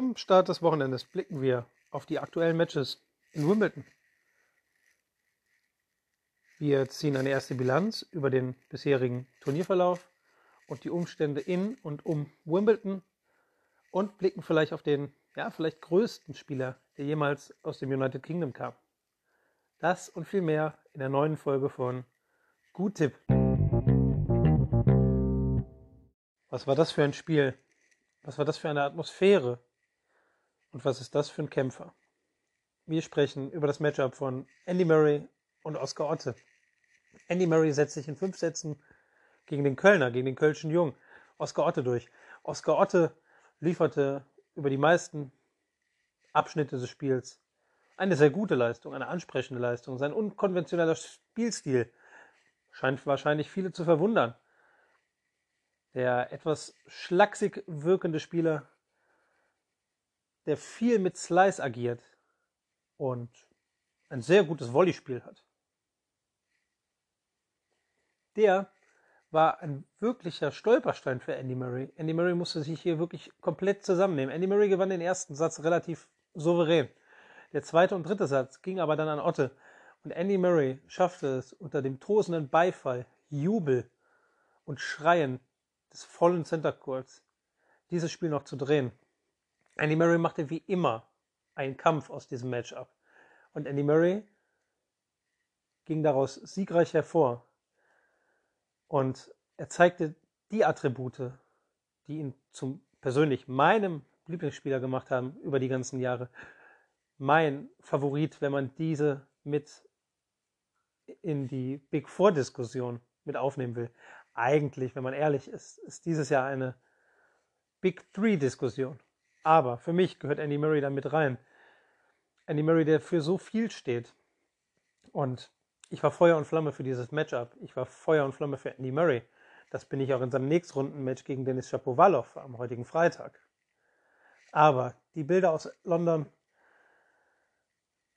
Am Start des Wochenendes blicken wir auf die aktuellen Matches in Wimbledon. Wir ziehen eine erste Bilanz über den bisherigen Turnierverlauf und die Umstände in und um Wimbledon und blicken vielleicht auf den, ja, vielleicht größten Spieler, der jemals aus dem United Kingdom kam. Das und viel mehr in der neuen Folge von Gut Tipp. Was war das für ein Spiel? Was war das für eine Atmosphäre? Und was ist das für ein Kämpfer? Wir sprechen über das Matchup von Andy Murray und Oscar Otte. Andy Murray setzt sich in fünf Sätzen gegen den Kölner, gegen den Kölschen Jung, Oscar Otte durch. Oscar Otte lieferte über die meisten Abschnitte des Spiels eine sehr gute Leistung, eine ansprechende Leistung. Sein unkonventioneller Spielstil scheint wahrscheinlich viele zu verwundern. Der etwas schlaksig wirkende Spieler der viel mit Slice agiert und ein sehr gutes Volleyspiel hat. Der war ein wirklicher Stolperstein für Andy Murray. Andy Murray musste sich hier wirklich komplett zusammennehmen. Andy Murray gewann den ersten Satz relativ souverän. Der zweite und dritte Satz ging aber dann an Otte. Und Andy Murray schaffte es unter dem tosenden Beifall, Jubel und Schreien des vollen Center Courts, dieses Spiel noch zu drehen. Andy Murray machte wie immer einen Kampf aus diesem Matchup. Und Andy Murray ging daraus siegreich hervor. Und er zeigte die Attribute, die ihn zum persönlich meinem Lieblingsspieler gemacht haben über die ganzen Jahre. Mein Favorit, wenn man diese mit in die Big Four Diskussion mit aufnehmen will. Eigentlich, wenn man ehrlich ist, ist dieses Jahr eine Big Three Diskussion. Aber für mich gehört Andy Murray da mit rein. Andy Murray, der für so viel steht. Und ich war Feuer und Flamme für dieses Matchup. Ich war Feuer und Flamme für Andy Murray. Das bin ich auch in seinem Nächstrunden-Match gegen Denis Shapovalov am heutigen Freitag. Aber die Bilder aus London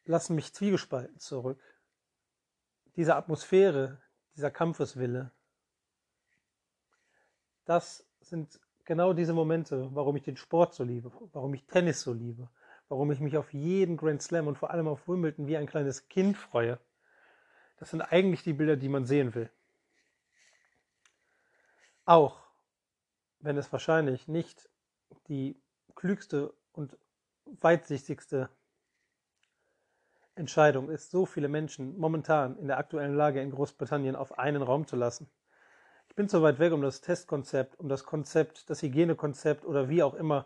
lassen mich zwiegespalten zurück. Diese Atmosphäre, dieser Kampfeswille, das sind genau diese Momente, warum ich den Sport so liebe, warum ich Tennis so liebe, warum ich mich auf jeden Grand Slam und vor allem auf Wimbledon wie ein kleines Kind freue. Das sind eigentlich die Bilder, die man sehen will. Auch wenn es wahrscheinlich nicht die klügste und weitsichtigste Entscheidung ist, so viele Menschen momentan in der aktuellen Lage in Großbritannien auf einen Raum zu lassen. Ich bin zu weit weg, um das Testkonzept, um das Konzept, das Hygienekonzept oder wie auch immer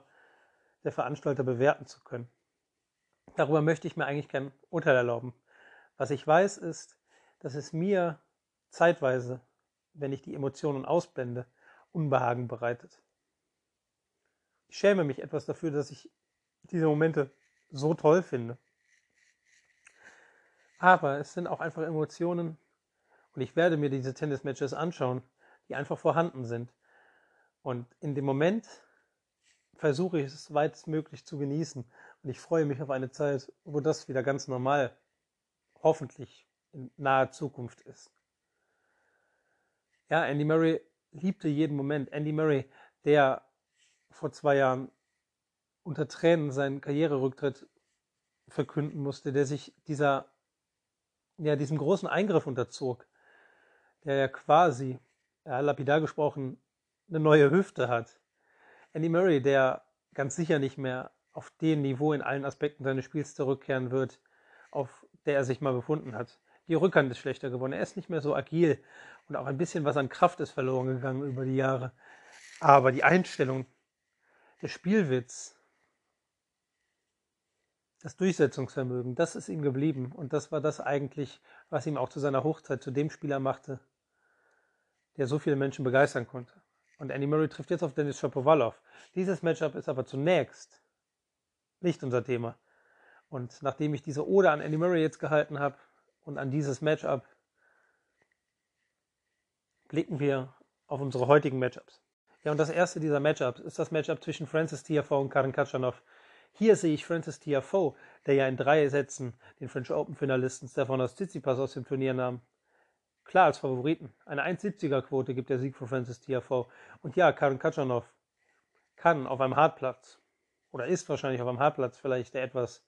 der Veranstalter bewerten zu können. Darüber möchte ich mir eigentlich kein Urteil erlauben. Was ich weiß ist, dass es mir zeitweise, wenn ich die Emotionen ausblende, Unbehagen bereitet. Ich schäme mich etwas dafür, dass ich diese Momente so toll finde. Aber es sind auch einfach Emotionen und ich werde mir diese Tennismatches anschauen, die einfach vorhanden sind. Und in dem Moment versuche ich es weitestmöglich zu genießen. Und ich freue mich auf eine Zeit, wo das wieder ganz normal, hoffentlich in naher Zukunft ist. Ja, Andy Murray liebte jeden Moment. Andy Murray, der vor zwei Jahren unter Tränen seinen Karriererücktritt verkünden musste, der sich dieser, ja, diesem großen Eingriff unterzog, der ja quasi ja, lapidar gesprochen, eine neue Hüfte hat. Andy Murray, der ganz sicher nicht mehr auf dem Niveau in allen Aspekten seines Spiels zurückkehren wird, auf der er sich mal befunden hat. Die Rückhand ist schlechter geworden. Er ist nicht mehr so agil und auch ein bisschen was an Kraft ist verloren gegangen über die Jahre. Aber die Einstellung, der Spielwitz, das Durchsetzungsvermögen, das ist ihm geblieben. Und das war das eigentlich, was ihm auch zu seiner Hochzeit zu dem Spieler machte, der so viele Menschen begeistern konnte. Und Andy Murray trifft jetzt auf Dennis Shapovalov. Dieses Matchup ist aber zunächst nicht unser Thema. Und nachdem ich diese Ode an Andy Murray jetzt gehalten habe und an dieses Matchup, blicken wir auf unsere heutigen Matchups. Ja, und das erste dieser Matchups ist das Matchup zwischen Francis Tiafoe und Karin Katschanov. Hier sehe ich Francis Tiafoe, der ja in drei Sätzen den French Open Finalisten Stefanos Tsitsipas aus dem Turnier nahm, klar als Favoriten. Eine 1,70er Quote gibt der Sieg von Francis Tiafoe. Und ja, Karen Katschanov kann auf einem Hartplatz oder ist wahrscheinlich auf dem Hartplatz vielleicht der etwas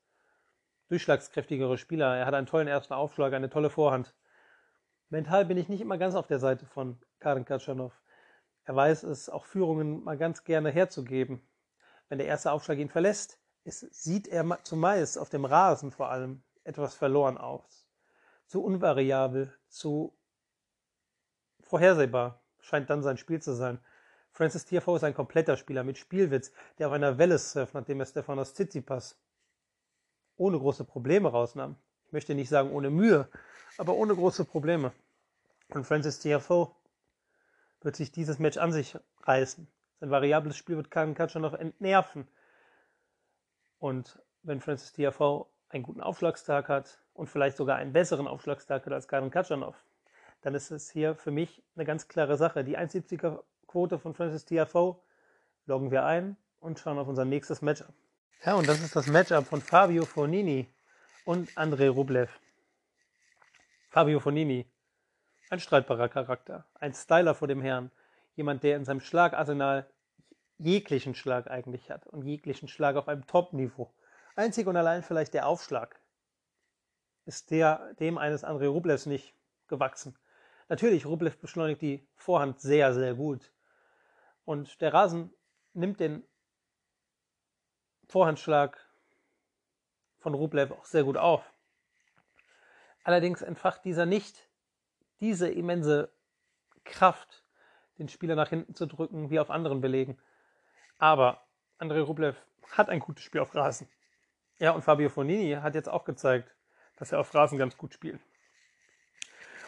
durchschlagskräftigere Spieler. Er hat einen tollen ersten Aufschlag, eine tolle Vorhand. Mental bin ich nicht immer ganz auf der Seite von Karin Katschanov. Er weiß es, auch Führungen mal ganz gerne herzugeben. Wenn der erste Aufschlag ihn verlässt, ist, sieht er zumeist auf dem Rasen vor allem etwas verloren aus. Zu unvariabel, zu vorhersehbar scheint dann sein Spiel zu sein. Francis Tiafoe ist ein kompletter Spieler mit Spielwitz, der auf einer Welle surft, nachdem er Stefanos Tsitsipas ohne große Probleme rausnahm. Ich möchte nicht sagen ohne Mühe, aber ohne große Probleme. Und Francis Tiafoe wird sich dieses Match an sich reißen. Sein variables Spiel wird Karen noch entnerven. Und wenn Francis Tiafoe einen guten Aufschlagstag hat und vielleicht sogar einen besseren Aufschlagstag hat als Karen Katschanov, dann ist es hier für mich eine ganz klare Sache. Die 1,70er Quote von Francis Tiafoe loggen wir ein und schauen auf unser nächstes Matchup. Ja, und das ist das Matchup von Fabio Fonini und Andrei Rublev. Fabio Fonini, ein streitbarer Charakter, ein Styler vor dem Herrn, jemand, der in seinem Schlagarsenal jeglichen Schlag eigentlich hat und jeglichen Schlag auf einem Top-Niveau. Einzig und allein vielleicht der Aufschlag ist der dem eines Andrei Rublevs nicht gewachsen. Natürlich, Rublev beschleunigt die Vorhand sehr, sehr gut. Und der Rasen nimmt den Vorhandschlag von Rublev auch sehr gut auf. Allerdings entfacht dieser nicht diese immense Kraft, den Spieler nach hinten zu drücken, wie auf anderen Belegen. Aber Andrei Rublev hat ein gutes Spiel auf Rasen. Ja, und Fabio Fonini hat jetzt auch gezeigt, dass er auf Rasen ganz gut spielt.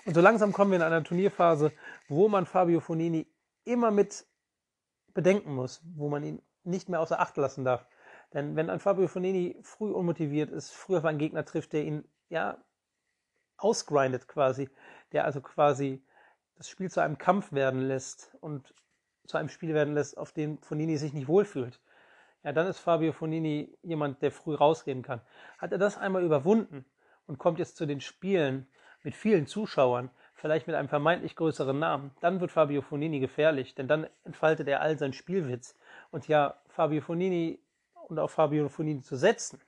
Und so langsam kommen wir in einer Turnierphase, wo man Fabio Fonini immer mit bedenken muss, wo man ihn nicht mehr außer Acht lassen darf. Denn wenn ein Fabio Fonini früh unmotiviert ist, früh auf einen Gegner trifft, der ihn ja ausgrindet quasi, der also quasi das Spiel zu einem Kampf werden lässt und zu einem Spiel werden lässt, auf dem Fonini sich nicht wohlfühlt, ja, dann ist Fabio Fonini jemand, der früh rausgehen kann. Hat er das einmal überwunden und kommt jetzt zu den Spielen mit vielen Zuschauern, vielleicht mit einem vermeintlich größeren Namen, dann wird Fabio Fonini gefährlich, denn dann entfaltet er all seinen Spielwitz. Und ja, Fabio Fonini und auf Fabio Fonini zu setzen,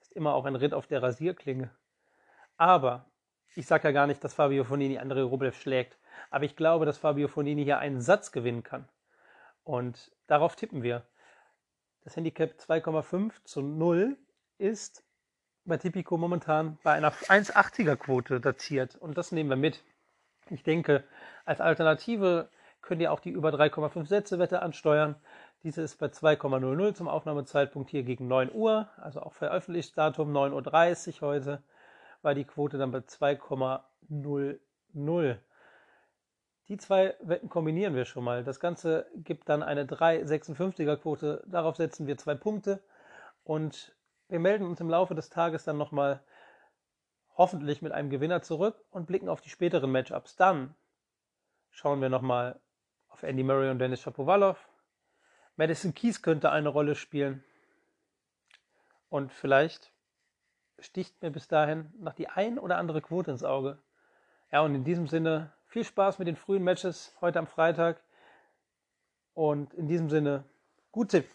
ist immer auch ein Ritt auf der Rasierklinge. Aber ich sage ja gar nicht, dass Fabio Fonini André Rublev schlägt, aber ich glaube, dass Fabio Fonini hier einen Satz gewinnen kann. Und darauf tippen wir. Das Handicap 2,5 zu 0 ist bei Tipico momentan bei einer 1,80er Quote datiert und das nehmen wir mit. Ich denke, als Alternative könnt ihr auch die über 3,5 Sätze Wette ansteuern. Diese ist bei 2,00 zum Aufnahmezeitpunkt hier gegen 9 Uhr, also auch veröffentlicht Datum 9.30 Uhr heute, war die Quote dann bei 2,00. Die zwei Wetten kombinieren wir schon mal. Das Ganze gibt dann eine 3,56er Quote. Darauf setzen wir zwei Punkte und wir melden uns im Laufe des Tages dann nochmal hoffentlich mit einem Gewinner zurück und blicken auf die späteren Matchups. Dann schauen wir nochmal auf Andy Murray und Dennis Shapovalov. Madison Keys könnte eine Rolle spielen. Und vielleicht sticht mir bis dahin noch die ein oder andere Quote ins Auge. Ja, und in diesem Sinne viel Spaß mit den frühen Matches heute am Freitag. Und in diesem Sinne, gut Tipp.